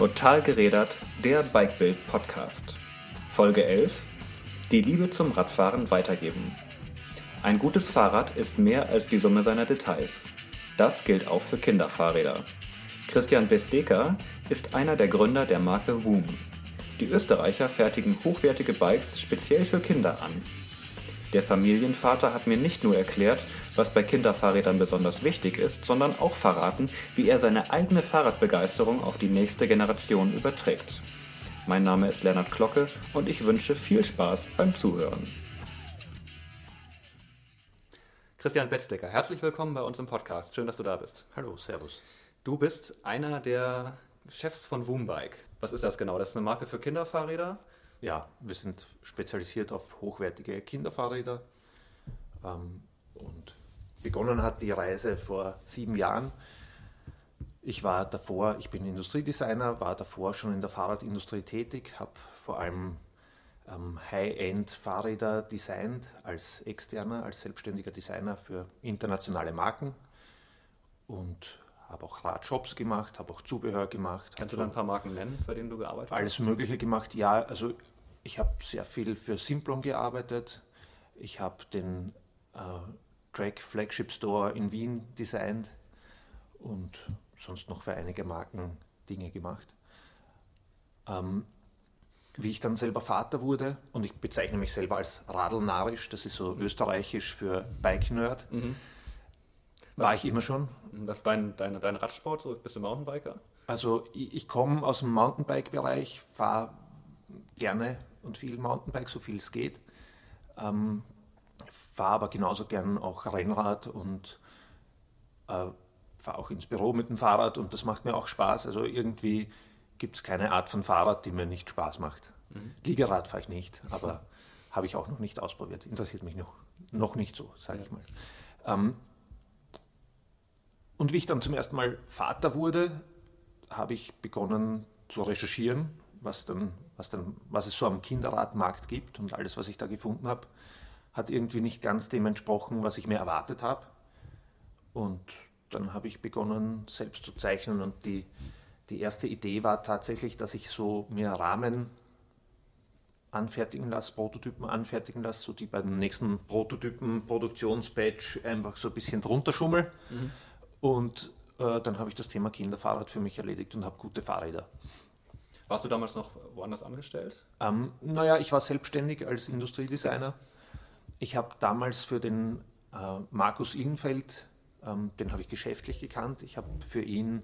Total gerädert, der Bikebild Podcast. Folge 11. Die Liebe zum Radfahren weitergeben. Ein gutes Fahrrad ist mehr als die Summe seiner Details. Das gilt auch für Kinderfahrräder. Christian Besteker ist einer der Gründer der Marke Woom. Die Österreicher fertigen hochwertige Bikes speziell für Kinder an. Der Familienvater hat mir nicht nur erklärt, was bei Kinderfahrrädern besonders wichtig ist, sondern auch verraten, wie er seine eigene Fahrradbegeisterung auf die nächste Generation überträgt. Mein Name ist Lennart Glocke und ich wünsche viel Spaß beim Zuhören. Christian Betzdecker, herzlich willkommen bei uns im Podcast. Schön, dass du da bist. Hallo, Servus. Du bist einer der Chefs von Woombike. Was ist das genau? Das ist eine Marke für Kinderfahrräder? Ja, wir sind spezialisiert auf hochwertige Kinderfahrräder. Ähm, und begonnen hat die Reise vor sieben Jahren. Ich war davor, ich bin Industriedesigner, war davor schon in der Fahrradindustrie tätig, habe vor allem ähm, High-End-Fahrräder designt als externer, als selbstständiger Designer für internationale Marken und habe auch Radshops gemacht, habe auch Zubehör gemacht. Kannst du da ein paar Marken nennen, für denen du gearbeitet hast? Alles Mögliche gemacht, ja. Also ich habe sehr viel für Simplon gearbeitet. Ich habe den äh, Track Flagship Store in Wien designt und sonst noch für einige Marken Dinge gemacht. Ähm, wie ich dann selber Vater wurde, und ich bezeichne mich selber als Radelnarisch, das ist so österreichisch für Bike-Nerd, mhm. war ich immer schon. Was ist dein, dein, dein Radsport? So, bist du Mountainbiker? Also ich, ich komme aus dem Mountainbike-Bereich, fahre gerne und viel Mountainbike, so viel es geht. Ähm, fahre aber genauso gern auch Rennrad und äh, fahre auch ins Büro mit dem Fahrrad und das macht mir auch Spaß. Also irgendwie gibt es keine Art von Fahrrad, die mir nicht Spaß macht. Mhm. Liegerad fahre ich nicht, aber habe ich auch noch nicht ausprobiert. Interessiert mich noch, noch nicht so, sage ich mal. Ähm, und wie ich dann zum ersten Mal Vater wurde, habe ich begonnen zu recherchieren, was, dann, was, dann, was es so am Kinderradmarkt gibt und alles, was ich da gefunden habe hat irgendwie nicht ganz dem entsprochen, was ich mir erwartet habe. Und dann habe ich begonnen, selbst zu zeichnen. Und die, die erste Idee war tatsächlich, dass ich so mir Rahmen anfertigen lasse, Prototypen anfertigen lasse, so die beim nächsten Prototypen-Produktionsbatch einfach so ein bisschen drunter schummel. Mhm. Und äh, dann habe ich das Thema Kinderfahrrad für mich erledigt und habe gute Fahrräder. Warst du damals noch woanders angestellt? Ähm, naja, ich war selbstständig als Industriedesigner ich habe damals für den äh, Markus Illenfeld, ähm, den habe ich geschäftlich gekannt, ich habe für ihn,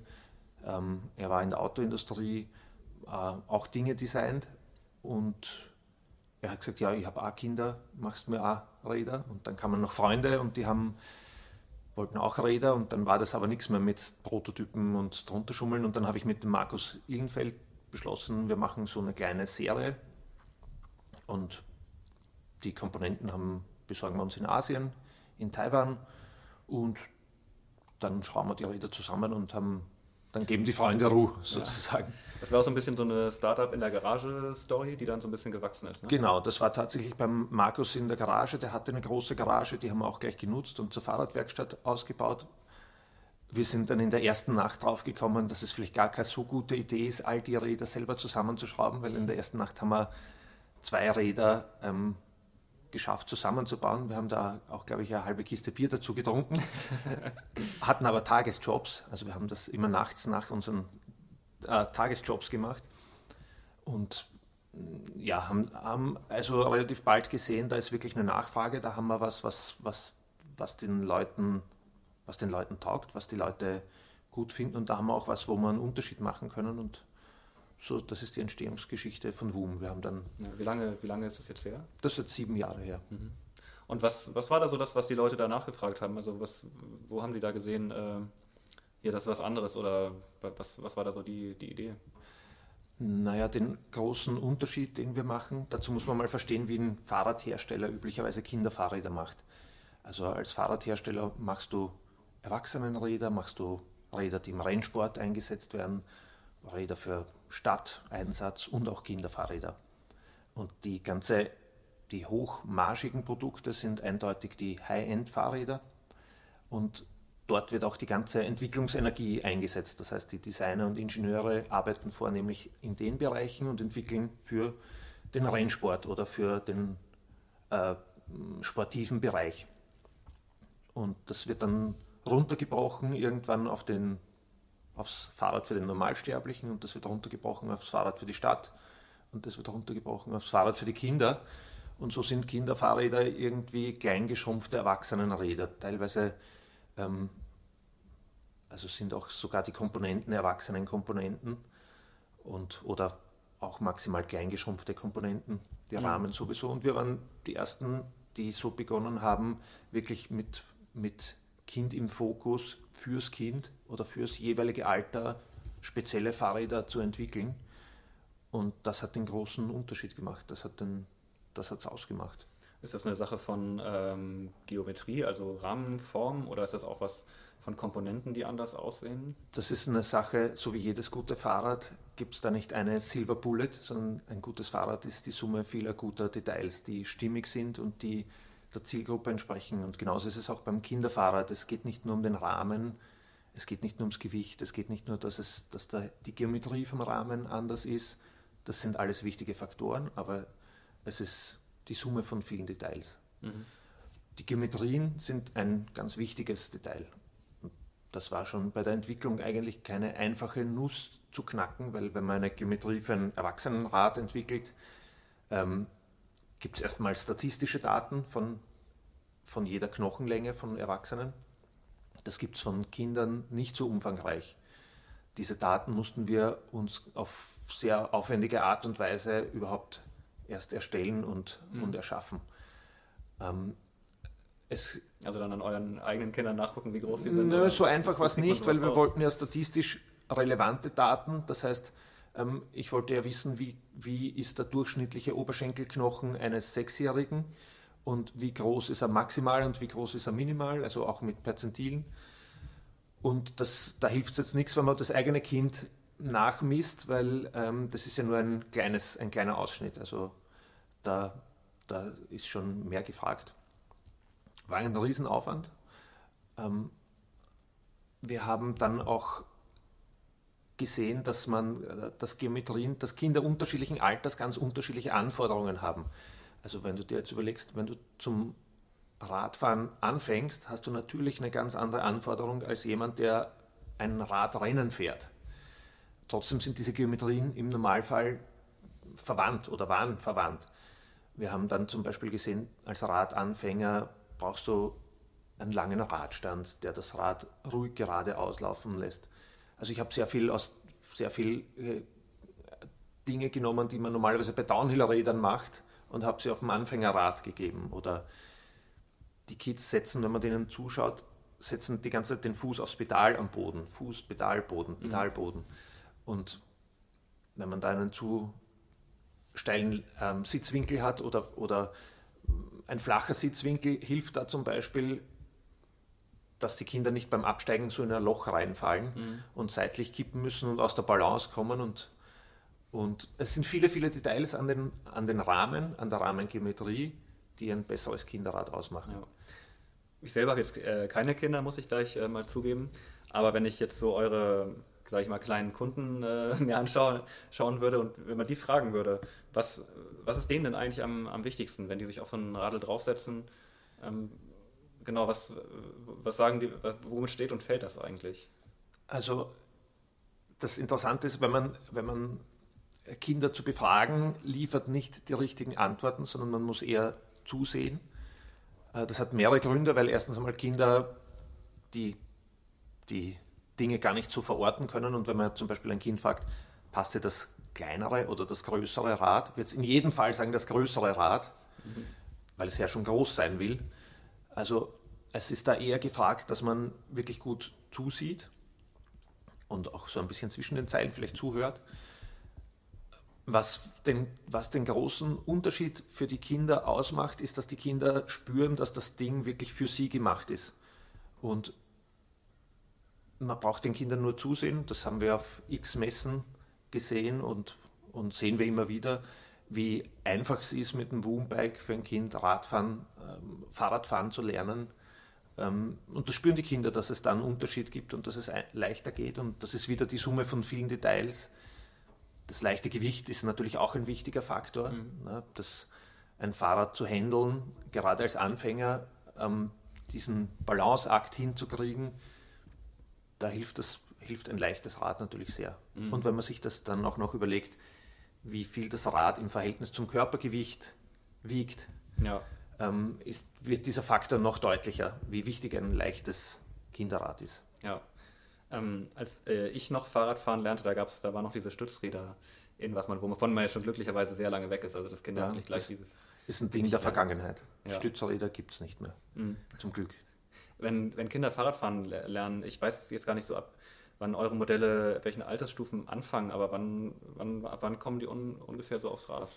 ähm, er war in der Autoindustrie, äh, auch Dinge designt. Und er hat gesagt, ja, ich habe auch Kinder, machst mir auch Räder. Und dann kamen noch Freunde und die haben wollten auch Räder. Und dann war das aber nichts mehr mit Prototypen und drunter schummeln. Und dann habe ich mit dem Markus Illenfeld beschlossen, wir machen so eine kleine Serie. Und die Komponenten haben, besorgen wir uns in Asien, in Taiwan und dann schrauben wir die Räder zusammen und haben, dann geben die Freunde Ruhe sozusagen. Ja. Das war auch so ein bisschen so eine Startup in der Garage-Story, die dann so ein bisschen gewachsen ist. Ne? Genau, das war tatsächlich beim Markus in der Garage. Der hatte eine große Garage, die haben wir auch gleich genutzt und zur Fahrradwerkstatt ausgebaut. Wir sind dann in der ersten Nacht draufgekommen, dass es vielleicht gar keine so gute Idee ist, all die Räder selber zusammenzuschrauben, weil in der ersten Nacht haben wir zwei Räder ähm, geschafft zusammenzubauen. Wir haben da auch, glaube ich, eine halbe Kiste Bier dazu getrunken, hatten aber Tagesjobs. Also wir haben das immer nachts nach unseren äh, Tagesjobs gemacht. Und ja, haben, haben, also relativ bald gesehen, da ist wirklich eine Nachfrage, da haben wir was, was, was, was den Leuten, was den Leuten taugt, was die Leute gut finden. Und da haben wir auch was, wo wir einen Unterschied machen können. Und so, das ist die Entstehungsgeschichte von WUM. Wir haben dann. Ja, wie, lange, wie lange ist das jetzt her? Das ist jetzt sieben Jahre her. Mhm. Und was, was war da so das, was die Leute da nachgefragt haben? Also was, wo haben die da gesehen, äh, hier, das ist was anderes oder was, was war da so die, die Idee? Naja, den großen Unterschied, den wir machen, dazu muss man mal verstehen, wie ein Fahrradhersteller üblicherweise Kinderfahrräder macht. Also als Fahrradhersteller machst du Erwachsenenräder, machst du Räder, die im Rennsport eingesetzt werden, Räder für Stadteinsatz und auch Kinderfahrräder. Und die ganze, die hochmarschigen Produkte sind eindeutig die High-End-Fahrräder. Und dort wird auch die ganze Entwicklungsenergie eingesetzt. Das heißt, die Designer und Ingenieure arbeiten vornehmlich in den Bereichen und entwickeln für den Rennsport oder für den äh, sportiven Bereich. Und das wird dann runtergebrochen irgendwann auf den, aufs Fahrrad für den Normalsterblichen und das wird runtergebrochen aufs Fahrrad für die Stadt und das wird runtergebrochen aufs Fahrrad für die Kinder. Und so sind Kinderfahrräder irgendwie kleingeschrumpfte Erwachsenenräder. Teilweise ähm, also sind auch sogar die Komponenten Erwachsenenkomponenten und oder auch maximal kleingeschrumpfte Komponenten, die mhm. Rahmen sowieso. Und wir waren die ersten, die so begonnen haben, wirklich mit, mit Kind im Fokus fürs Kind oder fürs jeweilige Alter spezielle Fahrräder zu entwickeln. Und das hat den großen Unterschied gemacht. Das hat den, das hat's ausgemacht. Ist das eine Sache von ähm, Geometrie, also Rahmenform, oder ist das auch was von Komponenten, die anders aussehen? Das ist eine Sache, so wie jedes gute Fahrrad gibt es da nicht eine Silver Bullet, sondern ein gutes Fahrrad ist die Summe vieler guter Details, die stimmig sind und die der Zielgruppe entsprechen. Und genauso ist es auch beim Kinderfahrrad. Es geht nicht nur um den Rahmen, es geht nicht nur ums Gewicht, es geht nicht nur, dass, es, dass da die Geometrie vom Rahmen anders ist. Das sind alles wichtige Faktoren, aber es ist die Summe von vielen Details. Mhm. Die Geometrien sind ein ganz wichtiges Detail. Das war schon bei der Entwicklung eigentlich keine einfache Nuss zu knacken, weil wenn man eine Geometrie für ein Erwachsenenrad entwickelt, ähm, gibt es erstmal statistische Daten von, von jeder Knochenlänge von Erwachsenen. Das gibt es von Kindern nicht so umfangreich. Diese Daten mussten wir uns auf sehr aufwendige Art und Weise überhaupt erst erstellen und, mhm. und erschaffen. Ähm, es, also dann an euren eigenen Kindern nachgucken, wie groß sie sind? Nö, so einfach war es nicht, weil wir wollten ja statistisch relevante Daten. Das heißt, ähm, ich wollte ja wissen, wie, wie ist der durchschnittliche Oberschenkelknochen eines Sechsjährigen und wie groß ist er maximal und wie groß ist er minimal, also auch mit Perzentilen. Und das, da hilft es jetzt nichts, wenn man das eigene Kind nachmisst, weil ähm, das ist ja nur ein, kleines, ein kleiner Ausschnitt. Also da, da ist schon mehr gefragt. War ein Riesenaufwand. Ähm, wir haben dann auch gesehen, dass man, äh, dass Geometrien, dass Kinder unterschiedlichen Alters ganz unterschiedliche Anforderungen haben. Also wenn du dir jetzt überlegst, wenn du zum Radfahren anfängst, hast du natürlich eine ganz andere Anforderung als jemand, der ein Radrennen fährt. Trotzdem sind diese Geometrien im Normalfall verwandt oder waren verwandt. Wir haben dann zum Beispiel gesehen, als Radanfänger brauchst du einen langen Radstand, der das Rad ruhig gerade auslaufen lässt. Also ich habe sehr viel aus sehr viel äh, Dinge genommen, die man normalerweise bei Downhill-Rädern macht und habe sie auf dem Anfängerrad gegeben. Oder die Kids setzen, wenn man denen zuschaut, setzen die ganze Zeit den Fuß aufs Pedal am Boden. Fuß, Pedal, Boden, mhm. Pedal, Boden. Und wenn man da einen zu steilen ähm, Sitzwinkel hat oder, oder ein flacher Sitzwinkel hilft da zum Beispiel, dass die Kinder nicht beim Absteigen so in ein Loch reinfallen mhm. und seitlich kippen müssen und aus der Balance kommen. Und, und es sind viele, viele Details an den, an den Rahmen, an der Rahmengeometrie, die ein besseres Kinderrad ausmachen. Ja. Ich selber habe jetzt äh, keine Kinder, muss ich gleich äh, mal zugeben. Aber wenn ich jetzt so eure, sage ich mal, kleinen Kunden äh, mir anschauen schauen würde und wenn man die fragen würde, was, was ist denen denn eigentlich am, am wichtigsten, wenn die sich auf so ein Radl draufsetzen? Ähm, genau, was, was sagen die, womit steht und fällt das eigentlich? Also das Interessante ist, wenn man, wenn man Kinder zu befragen, liefert nicht die richtigen Antworten, sondern man muss eher zusehen. Äh, das hat mehrere Gründe, weil erstens einmal Kinder die, die Dinge gar nicht so verorten können und wenn man zum Beispiel ein Kind fragt, passt dir das kleinere oder das größere Rad, wird es in jedem Fall sagen, das größere Rad, mhm. weil es ja schon groß sein will. Also es ist da eher gefragt, dass man wirklich gut zusieht und auch so ein bisschen zwischen den Zeilen vielleicht zuhört. Was den, was den großen Unterschied für die Kinder ausmacht, ist, dass die Kinder spüren, dass das Ding wirklich für sie gemacht ist. Und man braucht den Kindern nur zusehen, das haben wir auf x Messen gesehen und, und sehen wir immer wieder, wie einfach es ist, mit dem Woombike für ein Kind Radfahren, ähm, Fahrradfahren zu lernen und das spüren die Kinder, dass es da einen Unterschied gibt und dass es leichter geht. Und das ist wieder die Summe von vielen Details. Das leichte Gewicht ist natürlich auch ein wichtiger Faktor. Mhm. Ne, das, ein Fahrrad zu handeln, gerade als Anfänger, ähm, diesen Balanceakt hinzukriegen, da hilft, das, hilft ein leichtes Rad natürlich sehr. Mhm. Und wenn man sich das dann auch noch überlegt, wie viel das Rad im Verhältnis zum Körpergewicht wiegt, ja. Ähm, ist, wird dieser Faktor noch deutlicher, wie wichtig ein leichtes Kinderrad ist. Ja. Ähm, als äh, ich noch Fahrradfahren lernte, da gab's, da waren noch diese Stützräder in was man, wovon man ja schon glücklicherweise sehr lange weg ist. Also das Kinder ja, nicht gleich dieses. Ist ein Ding der Vergangenheit. Ja. Stützräder gibt es nicht mehr. Mhm. Zum Glück. Wenn, wenn Kinder Fahrradfahren lernen, ich weiß jetzt gar nicht so ab, wann eure Modelle, welchen Altersstufen anfangen, aber wann, wann, wann kommen die un, ungefähr so aufs Rad?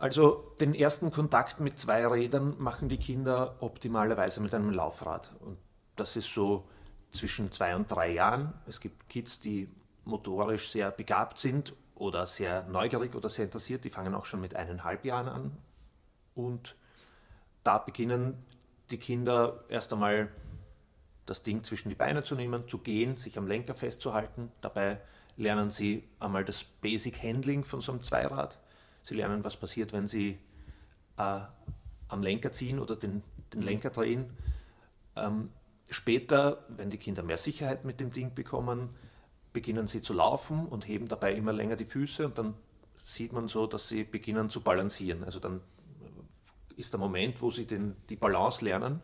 Also den ersten Kontakt mit zwei Rädern machen die Kinder optimalerweise mit einem Laufrad. Und das ist so zwischen zwei und drei Jahren. Es gibt Kids, die motorisch sehr begabt sind oder sehr neugierig oder sehr interessiert, die fangen auch schon mit eineinhalb Jahren an. Und da beginnen die Kinder erst einmal das Ding zwischen die Beine zu nehmen, zu gehen, sich am Lenker festzuhalten. Dabei lernen sie einmal das Basic Handling von so einem Zweirad. Sie lernen, was passiert, wenn sie äh, am Lenker ziehen oder den, den Lenker drehen. Ähm, später, wenn die Kinder mehr Sicherheit mit dem Ding bekommen, beginnen sie zu laufen und heben dabei immer länger die Füße und dann sieht man so, dass sie beginnen zu balancieren. Also dann ist der Moment, wo sie den, die Balance lernen.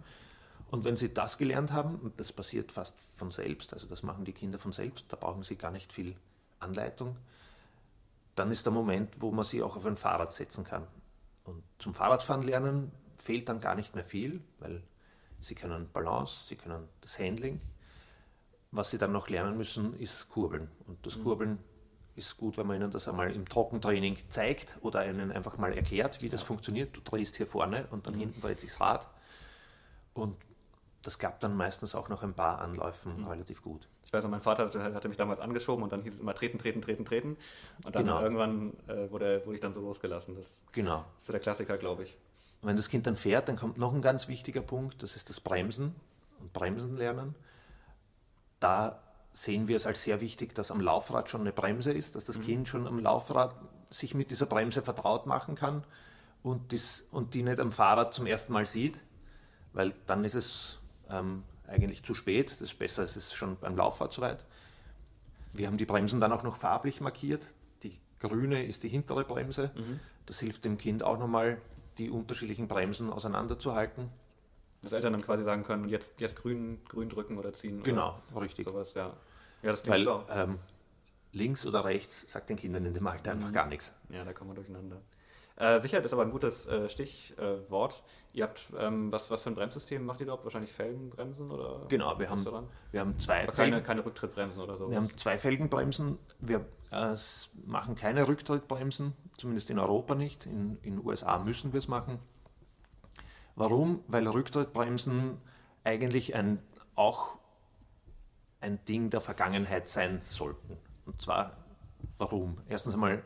Und wenn sie das gelernt haben, und das passiert fast von selbst, also das machen die Kinder von selbst, da brauchen sie gar nicht viel Anleitung, dann ist der Moment, wo man sie auch auf ein Fahrrad setzen kann. Und zum Fahrradfahren lernen fehlt dann gar nicht mehr viel, weil sie können Balance, sie können das Handling, was sie dann noch lernen müssen, ist Kurbeln. Und das mhm. Kurbeln ist gut, wenn man ihnen das einmal im Trockentraining zeigt oder ihnen einfach mal erklärt, wie das funktioniert. Du drehst hier vorne und dann mhm. hinten dreht sich das Rad. Und das klappt dann meistens auch nach ein paar Anläufen mhm. relativ gut. Ich weiß noch, mein Vater hatte mich damals angeschoben und dann hieß es immer treten, treten, treten, treten. Und dann genau. irgendwann äh, wurde, wurde ich dann so losgelassen. Das genau. ist so der Klassiker, glaube ich. Und wenn das Kind dann fährt, dann kommt noch ein ganz wichtiger Punkt, das ist das Bremsen und Bremsen lernen da sehen wir es als sehr wichtig, dass am Laufrad schon eine Bremse ist, dass das mhm. Kind schon am Laufrad sich mit dieser Bremse vertraut machen kann und, das, und die nicht am Fahrrad zum ersten Mal sieht, weil dann ist es ähm, eigentlich zu spät. Das ist besser, es ist schon beim Laufrad soweit. Wir haben die Bremsen dann auch noch farblich markiert. Die grüne ist die hintere Bremse. Mhm. Das hilft dem Kind auch nochmal, die unterschiedlichen Bremsen auseinanderzuhalten dass Eltern dann quasi sagen können, jetzt, jetzt grün, grün drücken oder ziehen. Genau, oder richtig. Sowas, ja. Ja, das klingt Weil, ähm, links oder rechts sagt den Kindern in dem Alter mhm. einfach gar nichts. Ja, da kommen wir durcheinander. Äh, Sicherheit ist aber ein gutes äh, Stichwort. Ihr habt, ähm, was, was für ein Bremssystem macht ihr überhaupt? Wahrscheinlich Felgenbremsen oder? Genau, wir haben, wir haben zwei aber keine, keine Rücktrittbremsen oder so. Wir haben zwei Felgenbremsen. Wir äh, machen keine Rücktrittbremsen, zumindest in Europa nicht. In den USA müssen wir es machen. Warum? Weil Rücktrittbremsen eigentlich ein, auch ein Ding der Vergangenheit sein sollten. Und zwar, warum? Erstens einmal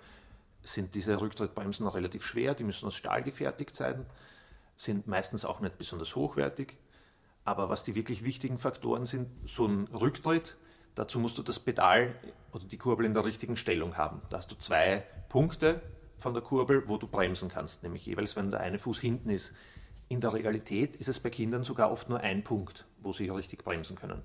sind diese Rücktrittbremsen relativ schwer, die müssen aus Stahl gefertigt sein, sind meistens auch nicht besonders hochwertig. Aber was die wirklich wichtigen Faktoren sind, so ein Rücktritt, dazu musst du das Pedal oder die Kurbel in der richtigen Stellung haben. Da hast du zwei Punkte von der Kurbel, wo du bremsen kannst, nämlich jeweils, wenn der eine Fuß hinten ist, in der Realität ist es bei Kindern sogar oft nur ein Punkt, wo sie richtig bremsen können.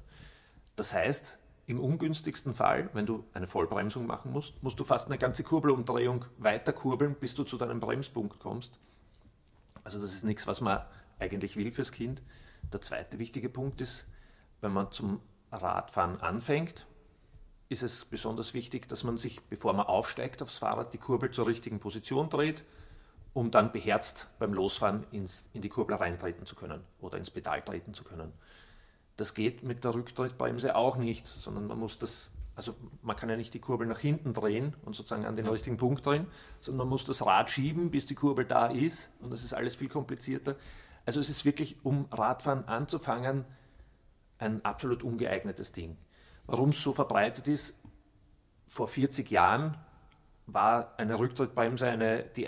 Das heißt, im ungünstigsten Fall, wenn du eine Vollbremsung machen musst, musst du fast eine ganze Kurbelumdrehung weiter kurbeln, bis du zu deinem Bremspunkt kommst. Also das ist nichts, was man eigentlich will fürs Kind. Der zweite wichtige Punkt ist, wenn man zum Radfahren anfängt, ist es besonders wichtig, dass man sich, bevor man aufsteigt aufs Fahrrad, die Kurbel zur richtigen Position dreht um dann beherzt beim Losfahren ins, in die Kurbel reintreten zu können oder ins Pedal treten zu können. Das geht mit der Rücktrittbremse auch nicht, sondern man muss das, also man kann ja nicht die Kurbel nach hinten drehen und sozusagen an den richtigen Punkt drehen, sondern man muss das Rad schieben, bis die Kurbel da ist und das ist alles viel komplizierter. Also es ist wirklich, um Radfahren anzufangen, ein absolut ungeeignetes Ding. Warum es so verbreitet ist, vor 40 Jahren war eine Rücktrittbremse eine, die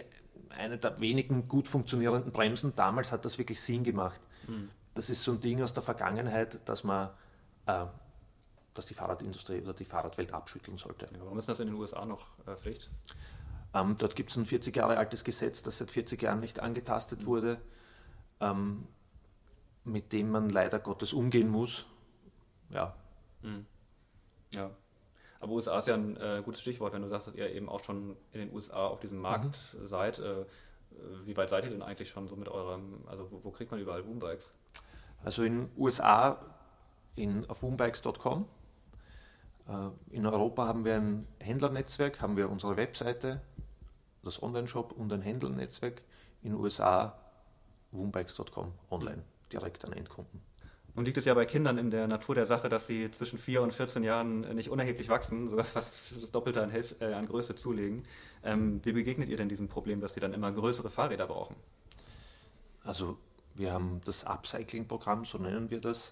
eine der wenigen gut funktionierenden Bremsen. Damals hat das wirklich Sinn gemacht. Mhm. Das ist so ein Ding aus der Vergangenheit, dass man äh, dass die Fahrradindustrie oder die Fahrradwelt abschütteln sollte. Warum ist das in den USA noch äh, Pflicht? Ähm, dort gibt es ein 40 Jahre altes Gesetz, das seit 40 Jahren nicht angetastet wurde, ähm, mit dem man leider Gottes umgehen muss. Ja. Mhm. Ja. Aber USA ist ja ein äh, gutes Stichwort, wenn du sagst, dass ihr eben auch schon in den USA auf diesem Markt mhm. seid. Äh, wie weit seid ihr denn eigentlich schon so mit eurem, also wo, wo kriegt man überall Boombikes? Also in USA in, auf boombikes.com äh, in Europa haben wir ein Händlernetzwerk, haben wir unsere Webseite, das Online-Shop und ein Händlernetzwerk. In den USA woombikes.com online, direkt an Endkunden. Nun liegt es ja bei Kindern in der Natur der Sache, dass sie zwischen 4 und 14 Jahren nicht unerheblich wachsen, sogar fast das Doppelte an, Hilf äh, an Größe zulegen. Ähm, wie begegnet ihr denn diesem Problem, dass sie dann immer größere Fahrräder brauchen? Also wir haben das Upcycling-Programm, so nennen wir das.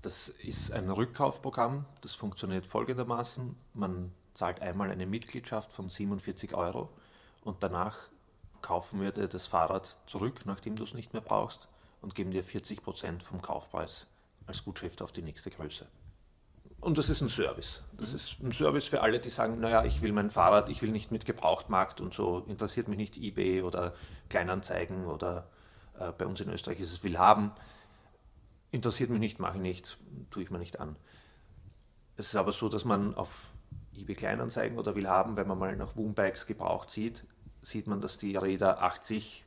Das ist ein Rückkaufprogramm, das funktioniert folgendermaßen. Man zahlt einmal eine Mitgliedschaft von 47 Euro und danach kaufen wir dir das Fahrrad zurück, nachdem du es nicht mehr brauchst und geben dir 40 Prozent vom Kaufpreis als Gutschrift auf die nächste Größe. Und das ist ein Service. Das mhm. ist ein Service für alle, die sagen, naja, ich will mein Fahrrad, ich will nicht mit Gebrauchtmarkt und so, interessiert mich nicht eBay oder Kleinanzeigen oder bei uns in Österreich ist es Willhaben. Interessiert mich nicht, mache ich nicht, tue ich mir nicht an. Es ist aber so, dass man auf eBay Kleinanzeigen oder will haben, wenn man mal nach Woombikes gebraucht sieht, sieht man, dass die Räder 80,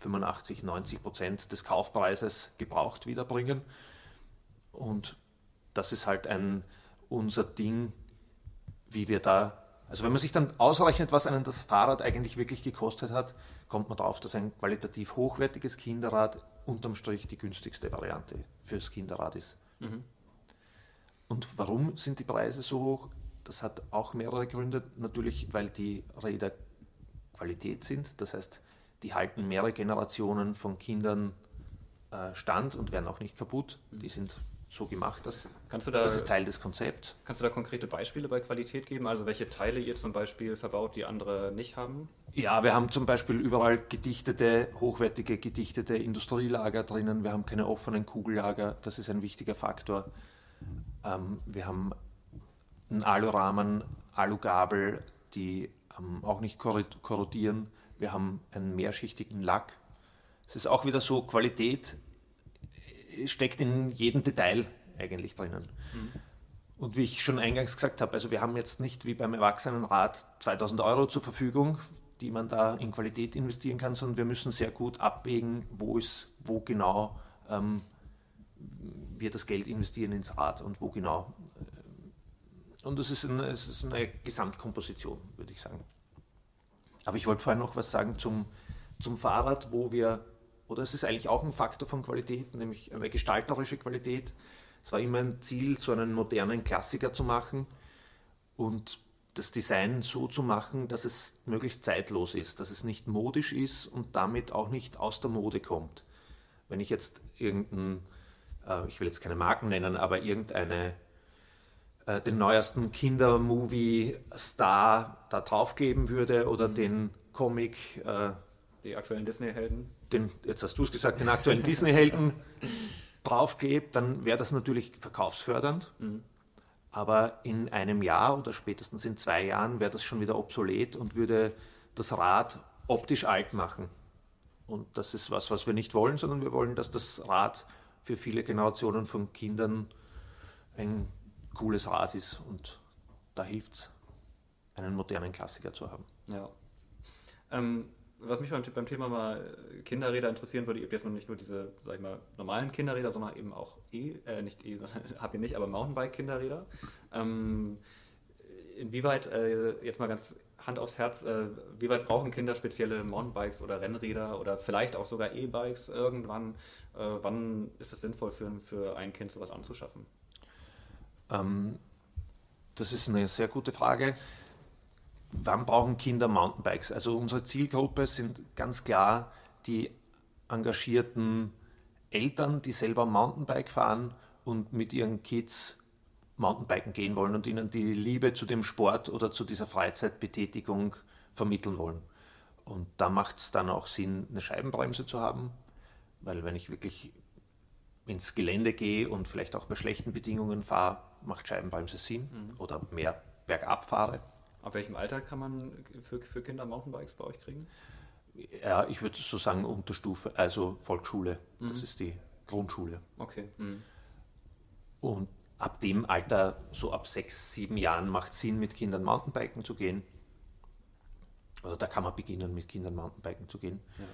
85, 90 Prozent des Kaufpreises gebraucht wiederbringen. Und das ist halt ein unser Ding, wie wir da, also wenn man sich dann ausrechnet, was einen das Fahrrad eigentlich wirklich gekostet hat, kommt man darauf, dass ein qualitativ hochwertiges Kinderrad unterm Strich die günstigste Variante fürs Kinderrad ist. Mhm. Und warum sind die Preise so hoch? Das hat auch mehrere Gründe. Natürlich, weil die Räder Qualität sind. Das heißt, die halten mehrere Generationen von Kindern äh, stand und werden auch nicht kaputt. Die sind so gemacht, dass kannst du da, das ist Teil des Konzepts. Kannst du da konkrete Beispiele bei Qualität geben? Also welche Teile ihr zum Beispiel verbaut, die andere nicht haben? Ja, wir haben zum Beispiel überall gedichtete, hochwertige gedichtete Industrielager drinnen. Wir haben keine offenen Kugellager. Das ist ein wichtiger Faktor. Ähm, wir haben einen Alurahmen, Alugabel, die ähm, auch nicht korrodieren. Wir haben einen mehrschichtigen Lack. Es ist auch wieder so, Qualität steckt in jedem Detail eigentlich drinnen. Mhm. Und wie ich schon eingangs gesagt habe, also wir haben jetzt nicht wie beim Erwachsenenrat 2000 Euro zur Verfügung die man da in Qualität investieren kann, sondern wir müssen sehr gut abwägen, wo ist, wo genau ähm, wir das Geld investieren ins Rad und wo genau. Und es ist, eine, es ist eine Gesamtkomposition, würde ich sagen. Aber ich wollte vorher noch was sagen zum, zum Fahrrad, wo wir, oder es ist eigentlich auch ein Faktor von Qualität, nämlich eine gestalterische Qualität. Es war immer ein Ziel, so einen modernen Klassiker zu machen. Und das Design so zu machen, dass es möglichst zeitlos ist, dass es nicht modisch ist und damit auch nicht aus der Mode kommt. Wenn ich jetzt irgendein, äh, ich will jetzt keine Marken nennen, aber irgendeine, äh, den neuesten Kindermovie-Star da draufkleben würde oder mhm. den Comic, äh, die aktuellen Disney-Helden, den, jetzt hast du es gesagt, den aktuellen Disney-Helden draufklebt, dann wäre das natürlich verkaufsfördernd. Mhm aber in einem Jahr oder spätestens in zwei Jahren wäre das schon wieder obsolet und würde das Rad optisch alt machen. Und das ist was, was wir nicht wollen, sondern wir wollen, dass das Rad für viele Generationen von Kindern ein cooles Rad ist. Und da hilft es, einen modernen Klassiker zu haben. Ja. Ähm, was mich beim, beim, Thema mal äh, Kinderräder interessieren würde, ihr habt jetzt nicht nur diese, sag ich mal, normalen Kinderräder, sondern eben auch E, äh, nicht E, habt ihr nicht, aber Mountainbike-Kinderräder. Ähm, inwieweit, äh, jetzt mal ganz Hand aufs Herz, äh, wie weit brauchen Kinder spezielle Mountainbikes oder Rennräder oder vielleicht auch sogar E-Bikes irgendwann? Äh, wann ist es sinnvoll für, für ein Kind sowas anzuschaffen? Ähm, das ist eine sehr gute Frage wann brauchen Kinder Mountainbikes? Also unsere Zielgruppe sind ganz klar die engagierten Eltern, die selber Mountainbike fahren und mit ihren Kids Mountainbiken gehen wollen und ihnen die Liebe zu dem Sport oder zu dieser Freizeitbetätigung vermitteln wollen. Und da macht es dann auch Sinn, eine Scheibenbremse zu haben. weil wenn ich wirklich ins Gelände gehe und vielleicht auch bei schlechten Bedingungen fahre, macht Scheibenbremse Sinn mhm. oder mehr bergab fahre. Ab welchem Alter kann man für, für Kinder Mountainbikes bei euch kriegen? Ja, ich würde so sagen Unterstufe, also Volksschule. Mhm. Das ist die Grundschule. Okay. Mhm. Und ab dem Alter, so ab sechs, sieben Jahren, macht es Sinn, mit Kindern Mountainbiken zu gehen. Also da kann man beginnen, mit Kindern Mountainbiken zu gehen. Ja.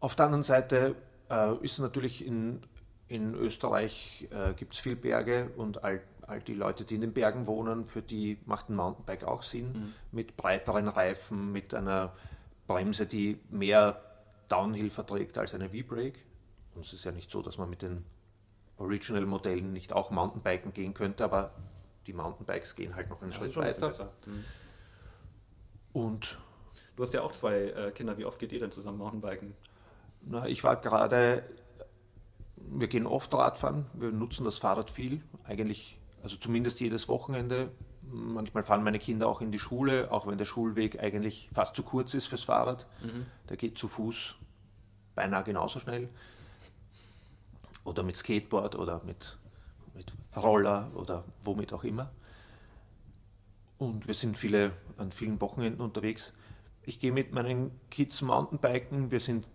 Auf der anderen Seite äh, ist natürlich in, in Österreich äh, gibt es viel Berge und all, all die Leute, die in den Bergen wohnen, für die macht ein Mountainbike auch Sinn. Mhm. Mit breiteren Reifen, mit einer Bremse, die mehr Downhill verträgt als eine V-Brake. Und es ist ja nicht so, dass man mit den Original-Modellen nicht auch Mountainbiken gehen könnte, aber die Mountainbikes gehen halt noch einen ja, Schritt weiter. Mhm. Und du hast ja auch zwei äh, Kinder. Wie oft geht ihr denn zusammen Mountainbiken? Na, ich war gerade, wir gehen oft Radfahren, wir nutzen das Fahrrad viel, eigentlich, also zumindest jedes Wochenende. Manchmal fahren meine Kinder auch in die Schule, auch wenn der Schulweg eigentlich fast zu kurz ist fürs Fahrrad. Mhm. Der geht zu Fuß beinahe genauso schnell oder mit Skateboard oder mit, mit Roller oder womit auch immer. Und wir sind viele, an vielen Wochenenden unterwegs. Ich gehe mit meinen Kids Mountainbiken. Wir sind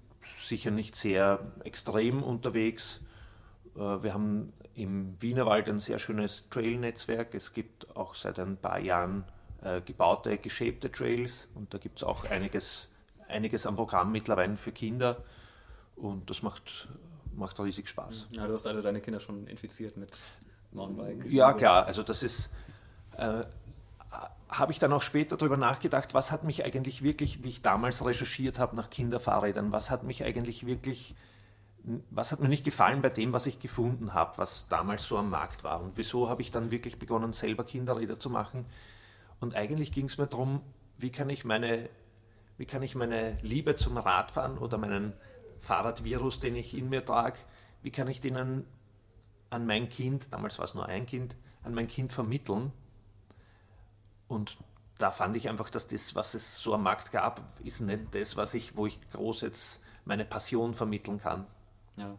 sicher nicht sehr extrem unterwegs. Äh, wir haben im Wienerwald ein sehr schönes Trail-Netzwerk. Es gibt auch seit ein paar Jahren äh, gebaute, geschäbte Trails und da gibt es auch einiges, einiges am Programm mittlerweile für Kinder und das macht macht riesig Spaß. Ja, du hast also deine Kinder schon infiziert mit Mountainbike. Ja, klar. Also das ist, äh, habe ich dann auch später darüber nachgedacht, was hat mich eigentlich wirklich, wie ich damals recherchiert habe nach Kinderfahrrädern, was hat mich eigentlich wirklich, was hat mir nicht gefallen bei dem, was ich gefunden habe, was damals so am Markt war und wieso habe ich dann wirklich begonnen, selber Kinderräder zu machen. Und eigentlich ging es mir darum, wie kann ich meine, wie kann ich meine Liebe zum Radfahren oder meinen Fahrradvirus, den ich in mir trage, wie kann ich den an, an mein Kind, damals war es nur ein Kind, an mein Kind vermitteln? Und da fand ich einfach, dass das, was es so am Markt gab, ist nicht das, was ich, wo ich groß jetzt meine Passion vermitteln kann. Ja.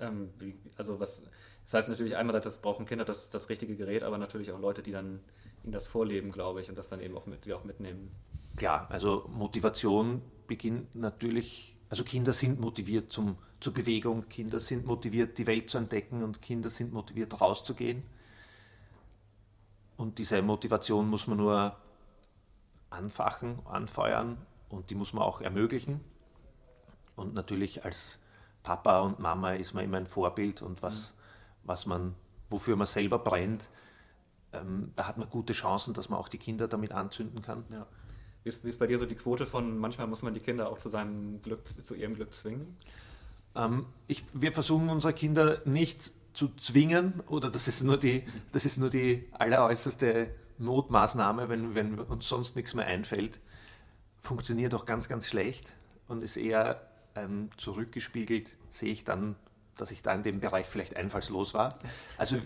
Ähm, also was, das heißt natürlich einmal, das brauchen Kinder das, das richtige Gerät, aber natürlich auch Leute, die dann ihnen das vorleben, glaube ich, und das dann eben auch, mit, die auch mitnehmen. Klar, also Motivation beginnt natürlich also Kinder sind motiviert zum, zur Bewegung, Kinder sind motiviert, die Welt zu entdecken und Kinder sind motiviert, rauszugehen. Und diese Motivation muss man nur anfachen, anfeuern und die muss man auch ermöglichen. Und natürlich als Papa und Mama ist man immer ein Vorbild und was, was man, wofür man selber brennt, ähm, da hat man gute Chancen, dass man auch die Kinder damit anzünden kann. Ja. Wie ist, wie ist bei dir so die Quote von, manchmal muss man die Kinder auch zu seinem Glück, zu ihrem Glück zwingen? Ähm, ich, wir versuchen unsere Kinder nicht zu zwingen oder das ist nur die, das ist nur die alleräußerste Notmaßnahme, wenn, wenn uns sonst nichts mehr einfällt. Funktioniert auch ganz, ganz schlecht und ist eher ähm, zurückgespiegelt, sehe ich dann, dass ich da in dem Bereich vielleicht einfallslos war. Also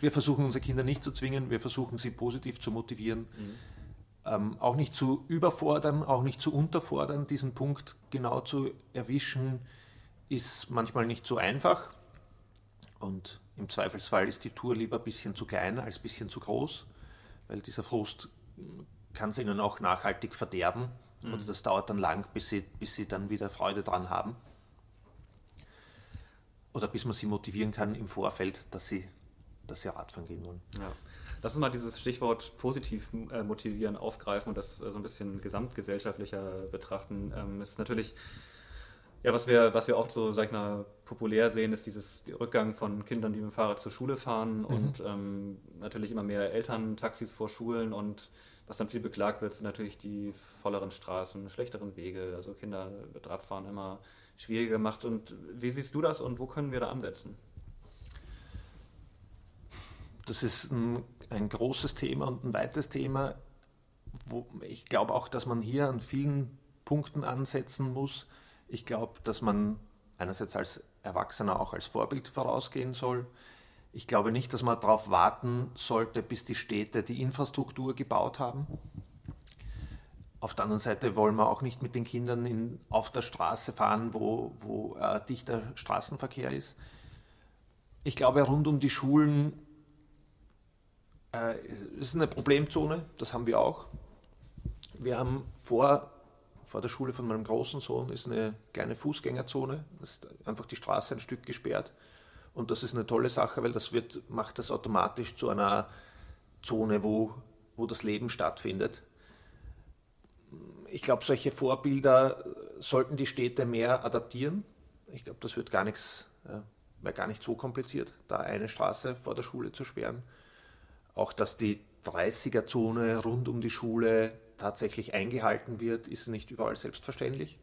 wir versuchen unsere Kinder nicht zu zwingen, wir versuchen sie positiv zu motivieren. Mhm ähm, auch nicht zu überfordern, auch nicht zu unterfordern. Diesen Punkt genau zu erwischen, ist manchmal nicht so einfach. Und im Zweifelsfall ist die Tour lieber ein bisschen zu klein als ein bisschen zu groß, weil dieser Frust kann es ihnen auch nachhaltig verderben. Mhm. Oder das dauert dann lang, bis sie, bis sie dann wieder Freude dran haben. Oder bis man sie motivieren kann im Vorfeld, dass sie, dass sie Radfahren gehen wollen. Ja. Lass uns mal dieses Stichwort positiv äh, motivieren aufgreifen und das äh, so ein bisschen gesamtgesellschaftlicher betrachten. Ähm, ist natürlich, ja, was wir, was wir oft so, sag ich mal, populär sehen, ist dieses Rückgang von Kindern, die mit dem Fahrrad zur Schule fahren mhm. und ähm, natürlich immer mehr Elterntaxis vor Schulen und was dann viel beklagt wird, sind natürlich die volleren Straßen, schlechteren Wege, also Kinder mit Radfahren immer schwieriger gemacht. Und wie siehst du das und wo können wir da ansetzen? Das ist ein ein großes Thema und ein weites Thema. Wo ich glaube auch, dass man hier an vielen Punkten ansetzen muss. Ich glaube, dass man einerseits als Erwachsener auch als Vorbild vorausgehen soll. Ich glaube nicht, dass man darauf warten sollte, bis die Städte die Infrastruktur gebaut haben. auf der anderen Seite wollen wir auch nicht mit den Kindern in, auf der Straße fahren, wo, wo äh, dichter Straßenverkehr ist. Ich glaube, rund um die Schulen äh, ist eine Problemzone, das haben wir auch. Wir haben vor, vor der Schule von meinem großen Sohn ist eine kleine Fußgängerzone, das ist einfach die Straße ein Stück gesperrt. Und das ist eine tolle Sache, weil das wird, macht das automatisch zu einer Zone, wo, wo das Leben stattfindet. Ich glaube, solche Vorbilder sollten die Städte mehr adaptieren. Ich glaube, das wird gar nichts, äh, wäre gar nicht so kompliziert, da eine Straße vor der Schule zu sperren. Auch dass die 30er-Zone rund um die Schule tatsächlich eingehalten wird, ist nicht überall selbstverständlich.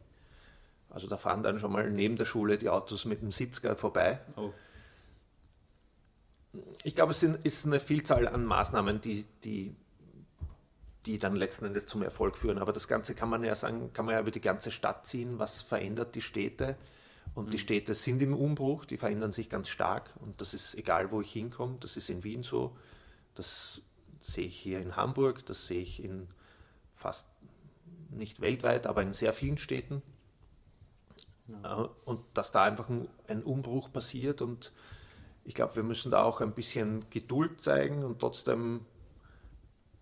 Also da fahren dann schon mal neben der Schule die Autos mit dem 70er vorbei. Oh. Ich glaube, es ist eine Vielzahl an Maßnahmen, die, die, die dann letzten Endes zum Erfolg führen. Aber das Ganze kann man ja sagen, kann man ja über die ganze Stadt ziehen. Was verändert die Städte? Und mhm. die Städte sind im Umbruch, die verändern sich ganz stark. Und das ist egal, wo ich hinkomme. Das ist in Wien so, das sehe ich hier in Hamburg, das sehe ich in fast nicht weltweit, aber in sehr vielen Städten. Ja. Äh, und dass da einfach ein, Umbruch passiert und ich glaube, wir müssen da auch ein bisschen Geduld zeigen und trotzdem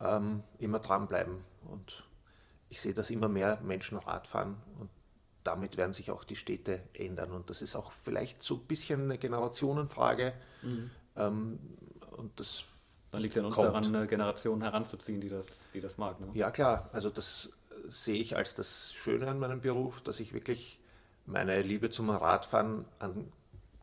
ähm, immer dranbleiben. Und ich sehe, dass immer mehr Menschen Rad fahren und damit werden sich auch die Städte ändern. Und das ist auch vielleicht so ein bisschen eine Generationenfrage. Mhm. Ähm, und das dann liegt es an uns kommt. daran, eine Generation heranzuziehen, die das, die das mag. Ne? Ja, klar. Also das sehe ich als das Schöne an meinem Beruf, dass ich wirklich meine Liebe zum Radfahren an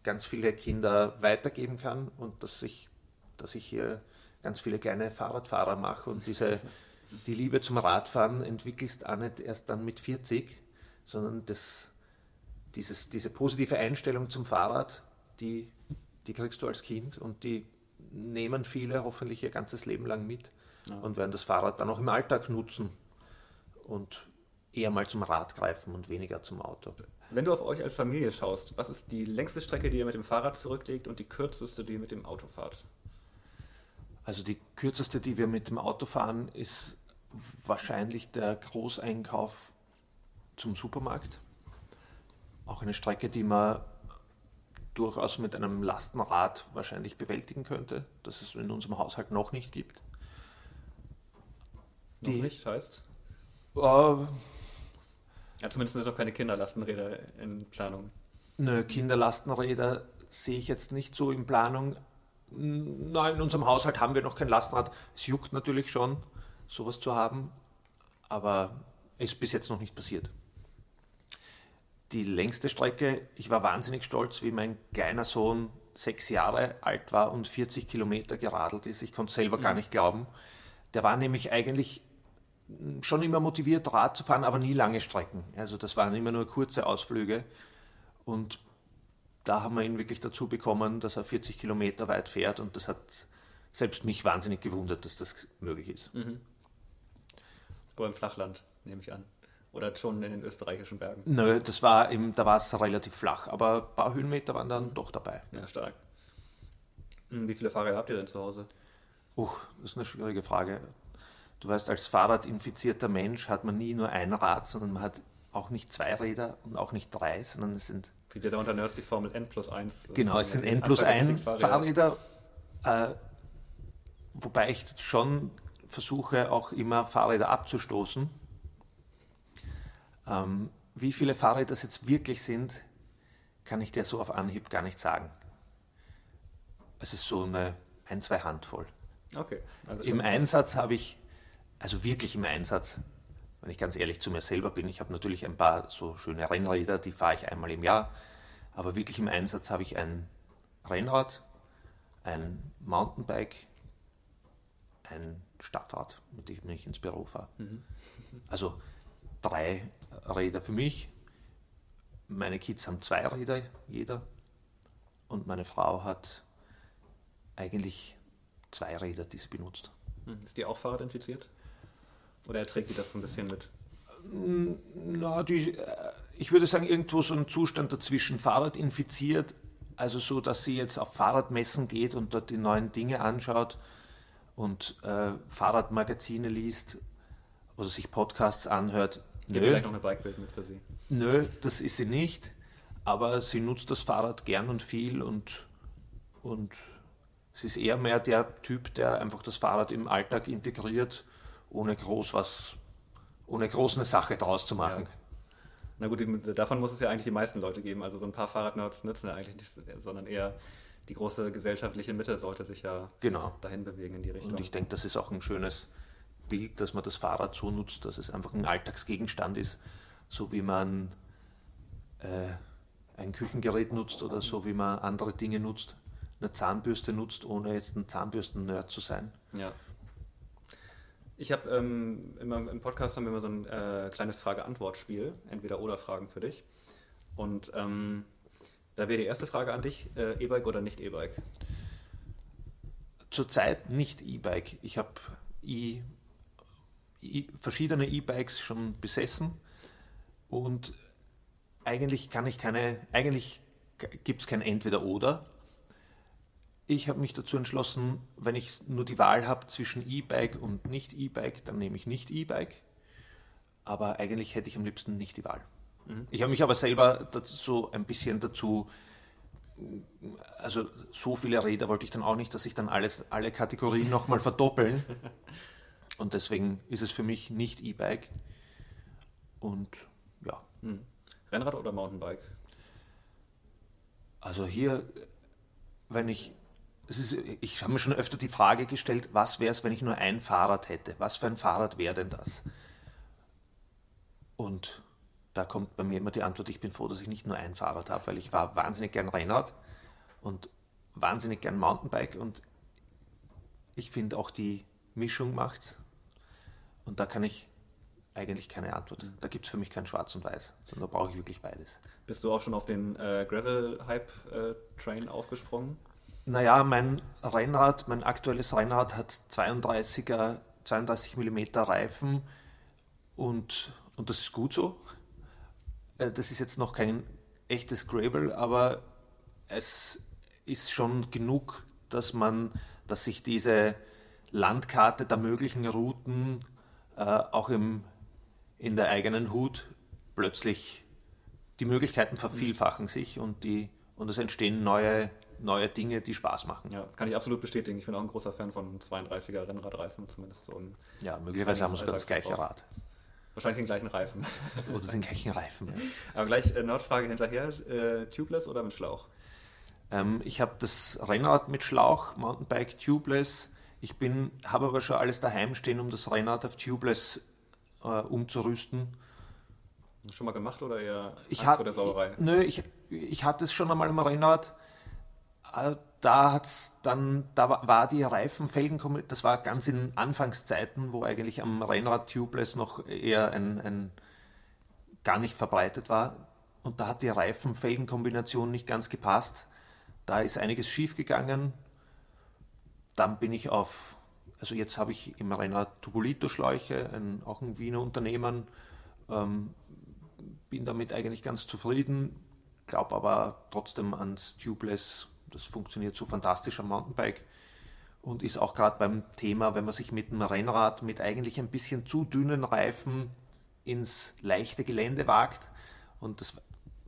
ganz viele Kinder weitergeben kann und dass ich, dass ich hier ganz viele kleine Fahrradfahrer mache und diese, die Liebe zum Radfahren entwickelst auch nicht erst dann mit 40, sondern das, dieses, diese positive Einstellung zum Fahrrad, die, die kriegst du als Kind und die nehmen viele hoffentlich ihr ganzes Leben lang mit ja. und werden das Fahrrad dann auch im Alltag nutzen und eher mal zum Rad greifen und weniger zum Auto. Wenn du auf euch als Familie schaust, was ist die längste Strecke, die ihr mit dem Fahrrad zurücklegt und die kürzeste, die ihr mit dem Auto fahrt? Also die kürzeste, die wir mit dem Auto fahren, ist wahrscheinlich der Großeinkauf zum Supermarkt. Auch eine Strecke, die man durchaus mit einem Lastenrad wahrscheinlich bewältigen könnte, das es in unserem Haushalt noch nicht gibt. Die, noch nicht heißt? Äh, ja, zumindest sind doch keine Kinderlastenräder in Planung. Nö, Kinderlastenräder sehe ich jetzt nicht so in Planung. Nein, in unserem Haushalt haben wir noch kein Lastenrad. Es juckt natürlich schon, sowas zu haben, aber ist bis jetzt noch nicht passiert die längste Strecke, ich war wahnsinnig stolz, wie mein kleiner Sohn sechs Jahre alt war und 40 Kilometer geradelt ist. Ich konnte es selber mhm. gar nicht glauben. Der war nämlich eigentlich schon immer motiviert, Rad zu fahren, aber nie lange Strecken. Also das waren immer nur kurze Ausflüge. Und da haben wir ihn wirklich dazu bekommen, dass er 40 Kilometer weit fährt und das hat selbst mich wahnsinnig gewundert, dass das möglich ist. Mhm. Aber im Flachland, nehme ich an. Oder schon in den österreichischen Bergen? Nö, das war im, da war es relativ flach, aber ein paar Höhenmeter waren dann doch dabei. Ja, stark. Hm, wie viele Fahrräder habt ihr denn zu Hause? Uch, das ist eine schwierige Frage. Du weißt, als Fahrradinfizierter Mensch hat man nie nur ein Rad, sondern man hat auch nicht zwei Räder und auch nicht drei, sondern es sind. Es gibt ja da unter Nerds die Formel N plus 1. Genau, es sind N plus 1 Fahrräder, äh, wobei ich schon versuche, auch immer Fahrräder abzustoßen ähm, wie viele Fahrräder das jetzt wirklich sind, kann ich dir so auf Anhieb gar nicht sagen. Es ist so eine ein, zwei Handvoll. Okay. Also Im Einsatz habe ich, also wirklich im Einsatz, wenn ich ganz ehrlich zu mir selber bin, ich habe natürlich ein paar so schöne Rennräder, die fahre ich einmal im Jahr, aber wirklich im Einsatz habe ich ein Rennrad, ein Mountainbike, ein Stadtrad, mit dem ich ins Büro fahre. Mhm. Also drei Räder für mich. Meine Kids haben zwei Räder, jeder. Und meine Frau hat eigentlich zwei Räder, die sie benutzt. Hm, ist die auch Fahrradinfiziert? Oder erträgt die das so ein bisschen mit? Na, die, äh, ich würde sagen, irgendwo so ein Zustand dazwischen. Fahrrad infiziert, also so, dass sie jetzt auf Fahrradmessen geht und dort die neuen Dinge anschaut und äh, Fahrradmagazine liest oder sich Podcasts anhört. Gibt Nö, vielleicht noch eine Bikebild mit für Sie. nö, das ist sie nicht, aber sie nutzt das Fahrrad gern und viel und, und sie ist eher mehr der Typ, der einfach das Fahrrad im Alltag integriert, ohne groß was, ohne groß eine Sache draus zu machen. Ja. Na gut, davon muss es ja eigentlich die meisten Leute geben. Also so ein paar Fahrradnerds nützen ja eigentlich nicht, sondern eher die große gesellschaftliche Mitte sollte sich ja Genau. dahin bewegen in die Richtung. Und ich denke, das ist auch ein schönes Bild, dass man das Fahrrad so nutzt, dass es einfach ein Alltagsgegenstand ist, so wie man äh, ein Küchengerät nutzt oder so wie man andere Dinge nutzt, eine Zahnbürste nutzt, ohne jetzt ein Zahnbürsten-Nerd zu sein. Ja. Ich habe ähm, immer im Podcast haben wir immer so ein äh, kleines Frage-Antwort-Spiel, entweder oder Fragen für dich. Und ähm, da wäre die erste Frage an dich: äh, E-Bike oder nicht E-Bike? Zurzeit nicht E-Bike. Ich habe e verschiedene E-Bikes schon besessen und eigentlich kann ich keine, eigentlich gibt es kein Entweder-Oder. Ich habe mich dazu entschlossen, wenn ich nur die Wahl habe zwischen E-Bike und nicht E-Bike, dann nehme ich nicht E-Bike. Aber eigentlich hätte ich am liebsten nicht die Wahl. Ich habe mich aber selber so ein bisschen dazu also so viele Räder wollte ich dann auch nicht, dass ich dann alles, alle Kategorien nochmal verdoppeln. Und deswegen ist es für mich nicht E-Bike. Und ja, Rennrad oder Mountainbike? also hier, wenn ich, es ist, ich habe mir schon öfter die Frage gestellt, was wäre es, wenn ich nur ein Fahrrad hätte? Was für ein Fahrrad wäre denn das? Und da kommt bei mir immer die Antwort, ich bin froh, dass ich nicht nur ein Fahrrad habe, weil ich fahre wahnsinnig gern Rennrad und wahnsinnig gern Mountainbike und ich finde auch die Mischung macht's. Und da kann ich eigentlich keine Antwort. Da gibt es für mich kein Schwarz und Weiß, sondern da brauche ich wirklich beides. Bist du auch schon auf den äh, Gravel-Hype-Train aufgesprungen? Naja, mein Rennrad, mein aktuelles Rennrad hat 32er, 32 mm Reifen und, und das ist gut so. Äh, Das ist jetzt noch kein echtes Gravel, aber es ist schon genug, dass man, dass sich diese Landkarte der möglichen Routen äh, auch im, in der eigenen Hut plötzlich die Möglichkeiten vervielfachen sich und, die, und es entstehen neue, neue Dinge, die Spaß machen. Ja, kann ich absolut bestätigen. Ich bin auch ein großer Fan von 32er Rennradreifen, zumindest so Ja, möglicherweise haben wir sogar das gleiche Rad. wahrscheinlich den gleichen Reifen. Oder den gleichen Reifen. Ja. Aber gleich äh, Nerdfrage hinterher: äh, Tubeless oder mit Schlauch? Ähm, ich habe das Rennrad mit Schlauch, Mountainbike tubeless. Ich bin, habe aber schon alles daheim stehen, um das Rennrad auf tubeless äh, umzurüsten. Schon mal gemacht oder eher Ich Angst hab, vor der Sauerei? Nö, ich, ich hatte es schon einmal am Rennrad. Äh, Da hat's dann, da wa- war die Reifenfelgen, das war ganz in Anfangszeiten, wo eigentlich am Rennrad tubeless noch eher ein, ein gar nicht verbreitet war. Und da hat die Reifen-Felgen-Kombination nicht ganz gepasst. Da ist einiges schief gegangen. Dann bin ich auf, also jetzt habe ich im Rennrad Tubolito-Schläuche, ein, auch ein Wiener Unternehmen, ähm, bin damit eigentlich ganz zufrieden, glaube aber trotzdem ans Tubeless, das funktioniert so fantastisch am Mountainbike und ist auch gerade beim Thema, wenn man sich mit einem Rennrad mit eigentlich ein bisschen zu dünnen Reifen ins leichte Gelände wagt und das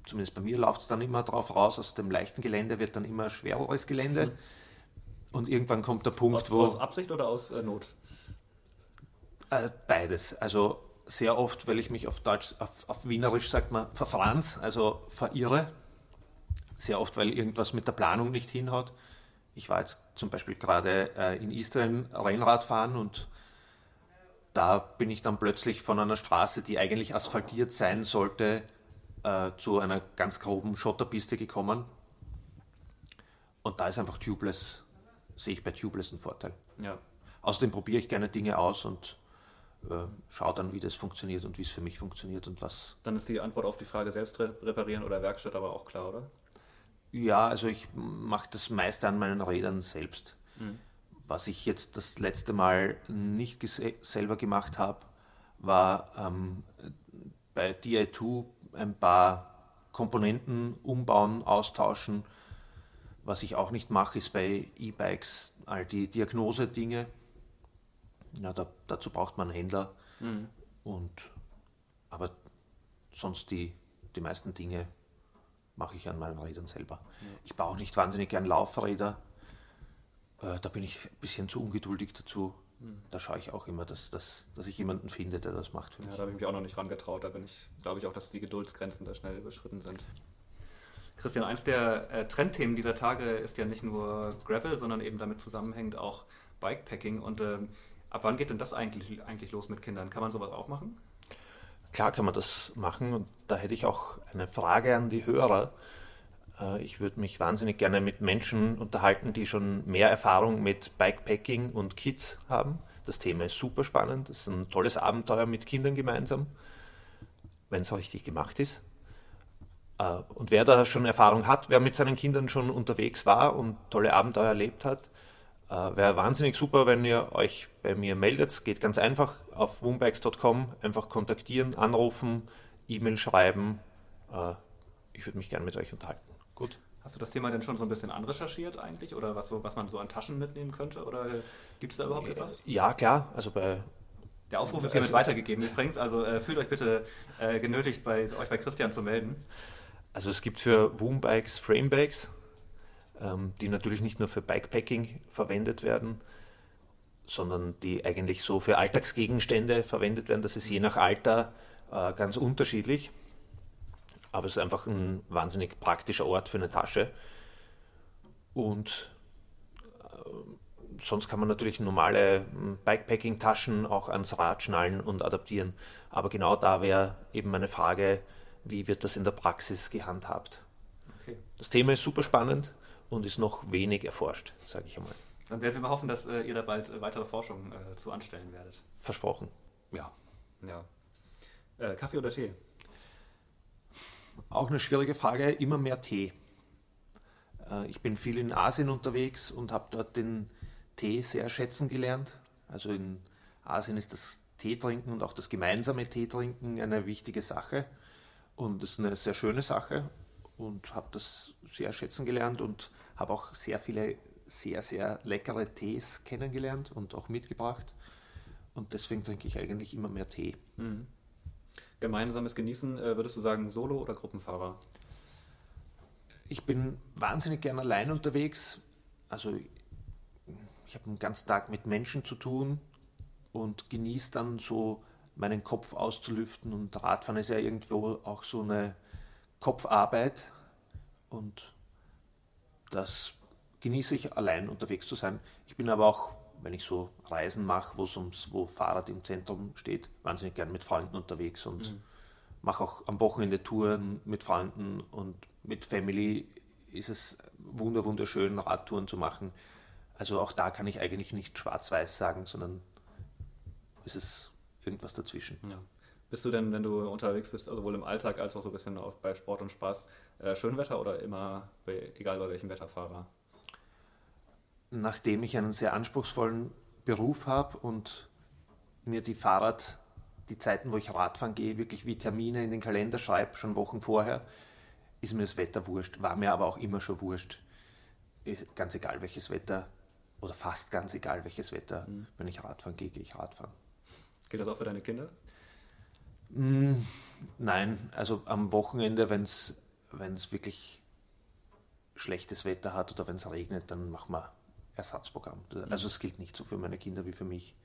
zumindest bei mir läuft es dann immer drauf raus, aus dem leichten Gelände wird dann immer schwereres Gelände und irgendwann kommt der Punkt, Aus, wo aus Absicht oder aus äh, Not? äh, beides. Also sehr oft, weil ich mich auf Deutsch, auf, auf Wienerisch sagt man verfranz, also verirre. Sehr oft, weil irgendwas mit der Planung nicht hinhaut. Ich war jetzt zum Beispiel gerade äh, in Istrien Rennrad fahren und da bin ich dann plötzlich von einer Straße, die eigentlich asphaltiert sein sollte, äh, zu einer ganz groben Schotterpiste gekommen. Und da ist einfach Tubeless, sehe ich bei Tubeless einen Vorteil. Ja. Außerdem probiere ich gerne Dinge aus und äh, schaue dann, wie das funktioniert und wie es für mich funktioniert und was. Dann ist die Antwort auf die Frage selbst re reparieren oder Werkstatt aber auch klar, oder? Ja, also ich mache das meiste an meinen Rädern selbst. Was ich jetzt das letzte Mal nicht selber gemacht habe, war ähm, bei DI2 ein paar Komponenten umbauen, austauschen. Was ich auch nicht mache, ist bei E-Bikes all die Diagnose-Dinge. Ja, da, dazu braucht man einen Händler. Und, aber sonst die, die meisten Dinge mache ich an meinen Rädern selber. Ja. Ich baue auch nicht wahnsinnig gern Laufräder. Äh, da bin ich ein bisschen zu ungeduldig dazu. Mhm. Da schaue ich auch immer, dass, dass, dass ich jemanden finde, der das macht für mich. Ja, da habe ich mich auch noch nicht rangetraut. Da bin ich, glaube ich auch, dass die Geduldsgrenzen da schnell überschritten sind. Christian, eins der äh, Trendthemen dieser Tage ist ja nicht nur Gravel, sondern eben damit zusammenhängt auch Bikepacking. Und äh, ab wann geht denn das eigentlich, eigentlich los mit Kindern? Kann man sowas auch machen? Klar kann man das machen und da hätte ich auch eine Frage an die Hörer. Äh, ich würde mich wahnsinnig gerne mit Menschen unterhalten, die schon mehr Erfahrung mit Bikepacking und Kids haben. Das Thema ist super spannend. Das ist ein tolles Abenteuer mit Kindern gemeinsam, wenn es richtig gemacht ist. Äh, und wer da schon Erfahrung hat, wer mit seinen Kindern schon unterwegs war und tolle Abenteuer erlebt hat, äh, wäre wahnsinnig super, wenn ihr euch bei mir meldet. Geht ganz einfach auf woombikes.com, einfach kontaktieren, anrufen, E-Mail schreiben. Äh, ich würde mich gerne mit euch unterhalten. Gut. Hast du das Thema denn schon so ein bisschen anrecherchiert eigentlich oder was, was man so an Taschen mitnehmen könnte? Oder gibt es da überhaupt etwas? Ja, klar. Also bei der Aufruf ist hiermit also, weitergegeben übrigens, also äh, fühlt euch bitte äh, genötigt, bei, euch bei Christian zu melden. Also es gibt für Woombikes Framebikes, ähm, die natürlich nicht nur für Bikepacking verwendet werden, sondern die eigentlich so für Alltagsgegenstände verwendet werden. Das ist je nach Alter äh, ganz unterschiedlich. Aber es ist einfach ein wahnsinnig praktischer Ort für eine Tasche. Und äh, sonst kann man natürlich normale hm, Bikepacking-Taschen auch ans Rad schnallen und adaptieren. Aber genau da wäre eben meine Frage, wie wird das in der Praxis gehandhabt? Okay. Das Thema ist super spannend und ist noch wenig erforscht, sage ich einmal. Dann werden wir mal hoffen, dass äh, ihr da bald äh, weitere Forschung äh, zu anstellen werdet. Versprochen. Ja. ja. Äh, Kaffee oder Tee? Auch eine schwierige Frage. Immer mehr Tee. Äh, ich bin viel in Asien unterwegs und habe dort den Tee sehr schätzen gelernt. Also in Asien ist das Teetrinken und auch das gemeinsame Teetrinken eine wichtige Sache. Und das ist eine sehr schöne Sache und habe das sehr schätzen gelernt und habe auch sehr viele sehr, sehr leckere Tees kennengelernt und auch mitgebracht. Und deswegen trinke ich eigentlich immer mehr Tee. Mhm. Gemeinsames Genießen, äh, würdest du sagen, Solo- oder Gruppenfahrer? Ich bin wahnsinnig gern allein unterwegs. Also ich habe den ganzen Tag mit Menschen zu tun und genieße dann so meinen Kopf auszulüften. Und Radfahren ist ja irgendwo auch so eine Kopfarbeit. Und das genieße ich allein unterwegs zu sein. Ich bin aber auch, wenn ich so Reisen mache, wo Fahrrad im Zentrum steht, wahnsinnig gern mit Freunden unterwegs und mhm. mache auch am Wochenende Touren mit Freunden und mit Family ist es wunder wunderschön, Radtouren zu machen. Also auch da kann ich eigentlich nicht schwarz-weiß sagen, sondern ist es irgendwas dazwischen. Ja. Bist du denn, wenn du unterwegs bist, also sowohl im Alltag als auch so ein bisschen auf, bei Sport und Spaß, äh, Schönwetter oder immer, bei, egal bei welchem Wetterfahrer? Nachdem ich einen sehr anspruchsvollen Beruf habe und mir die Fahrrad, die Zeiten, wo ich Radfahren gehe, wirklich wie Termine in den Kalender schreibe, schon Wochen vorher, ist mir das Wetter wurscht. War mir aber auch immer schon wurscht. Ganz egal welches Wetter oder fast ganz egal welches Wetter, mhm. wenn ich Radfahren gehe, gehe ich Radfahren. Gilt das auch für deine Kinder? Mm, nein, also am Wochenende, wenn es wirklich schlechtes Wetter hat oder wenn es regnet, dann machen wir Ersatzprogramm. Also es gilt nicht so für meine Kinder wie für mich.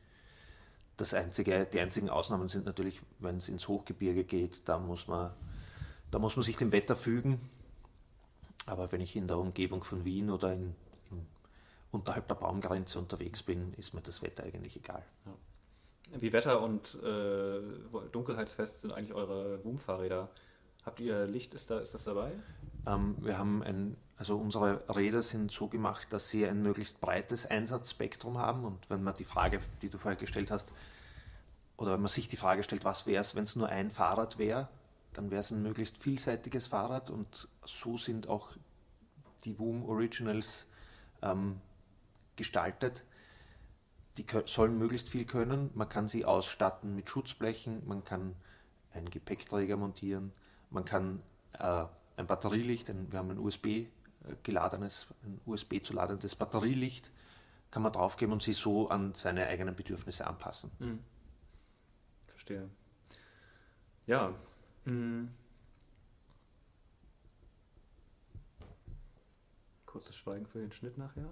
Das einzige, die einzigen Ausnahmen sind natürlich, wenn es ins Hochgebirge geht, da muss man, da muss man sich dem Wetter fügen. Aber wenn ich in der Umgebung von Wien oder in, in unterhalb der Baumgrenze unterwegs bin, ist mir das Wetter eigentlich egal. Ja. Wie Wetter- und äh, Dunkelheitsfest sind eigentlich eure Woom-Fahrräder? Habt ihr Licht, ist, da, ist das dabei? Ähm, wir haben ein, also unsere Räder sind so gemacht, dass sie ein möglichst breites Einsatzspektrum haben. Und wenn man die Frage, die du vorher gestellt hast, oder wenn man sich die Frage stellt, was wäre es, wenn es nur ein Fahrrad wäre, dann wäre es ein möglichst vielseitiges Fahrrad und so sind auch die Woom Originals ähm, gestaltet die sollen möglichst viel können. Man kann sie ausstatten mit Schutzblechen, man kann einen Gepäckträger montieren, man kann äh, ein Batterielicht, ein, wir haben ein USB äh, geladenes, ein USB zu ladendes Batterielicht, kann man draufgeben und sie so an seine eigenen Bedürfnisse anpassen. Hm. Verstehe. Ja. Hm. Kurzes Schweigen für den Schnitt nachher.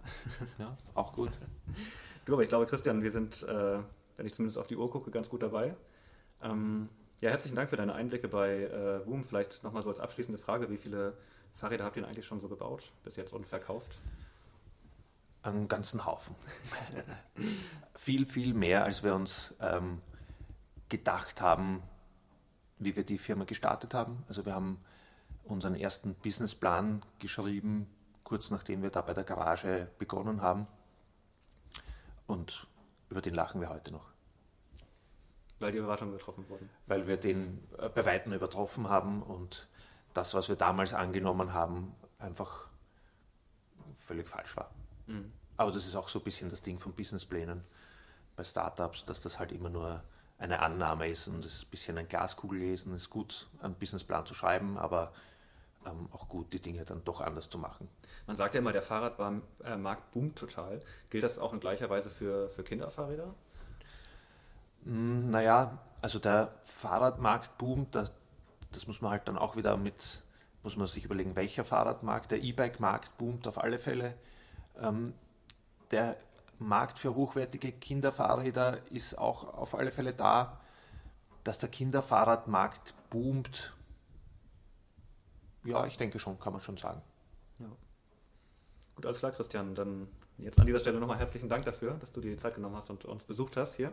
Ja, auch gut. Du, aber ich glaube, Christian, wir sind, äh, wenn ich zumindest auf die Uhr gucke, ganz gut dabei. Ähm, ja, herzlichen Dank für deine Einblicke bei äh, Woom. Vielleicht nochmal so als abschließende Frage, wie viele Fahrräder habt ihr eigentlich schon so gebaut bis jetzt und verkauft? Einen ganzen Haufen. viel, viel mehr, als wir uns ähm, gedacht haben, wie wir die Firma gestartet haben. Also wir haben unseren ersten Businessplan geschrieben, kurz nachdem wir da bei der Garage begonnen haben. Und über den lachen wir heute noch. Weil die Erwartungen übertroffen wurden. Weil wir den äh, bei Weitem übertroffen haben und das, was wir damals angenommen haben, einfach völlig falsch war. Mhm. Aber das ist auch so ein bisschen das Ding von Businessplänen bei Startups, dass das halt immer nur eine Annahme ist und es ist ein bisschen ein Glaskugellesen. Es ist gut, einen Businessplan zu schreiben, aber ähm, auch gut, die Dinge dann doch anders zu machen. Man sagt ja immer, der Fahrradmarkt boomt total. Gilt das auch in gleicher Weise für, für Kinderfahrräder? Hm, naja, also der Fahrradmarkt boomt, das, das muss man halt dann auch wieder mit, muss man sich überlegen, welcher Fahrradmarkt. Der E-Bike-Markt boomt auf alle Fälle. Ähm, der Markt für hochwertige Kinderfahrräder ist auch auf alle Fälle da. Dass der Kinderfahrradmarkt boomt, ja, ich denke schon, kann man schon sagen. Ja. Gut, alles klar, Christian. Dann jetzt an dieser Stelle nochmal herzlichen Dank dafür, dass du dir die Zeit genommen hast und uns besucht hast hier.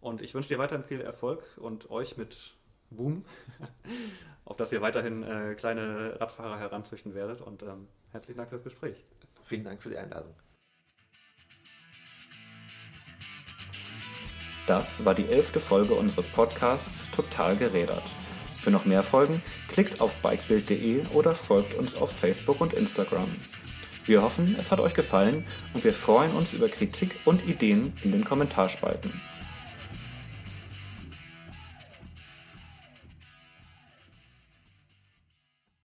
Und ich wünsche dir weiterhin viel Erfolg und euch mit Boom, auf dass ihr weiterhin äh, kleine Radfahrer heranzüchten werdet. Und ähm, herzlichen Dank für das Gespräch. Vielen Dank für die Einladung. Das war die elfte Folge unseres Podcasts Total gerädert. Für noch mehr Folgen klickt auf bikebild.de oder folgt uns auf Facebook und Instagram. Wir hoffen, es hat euch gefallen und wir freuen uns über Kritik und Ideen in den Kommentarspalten.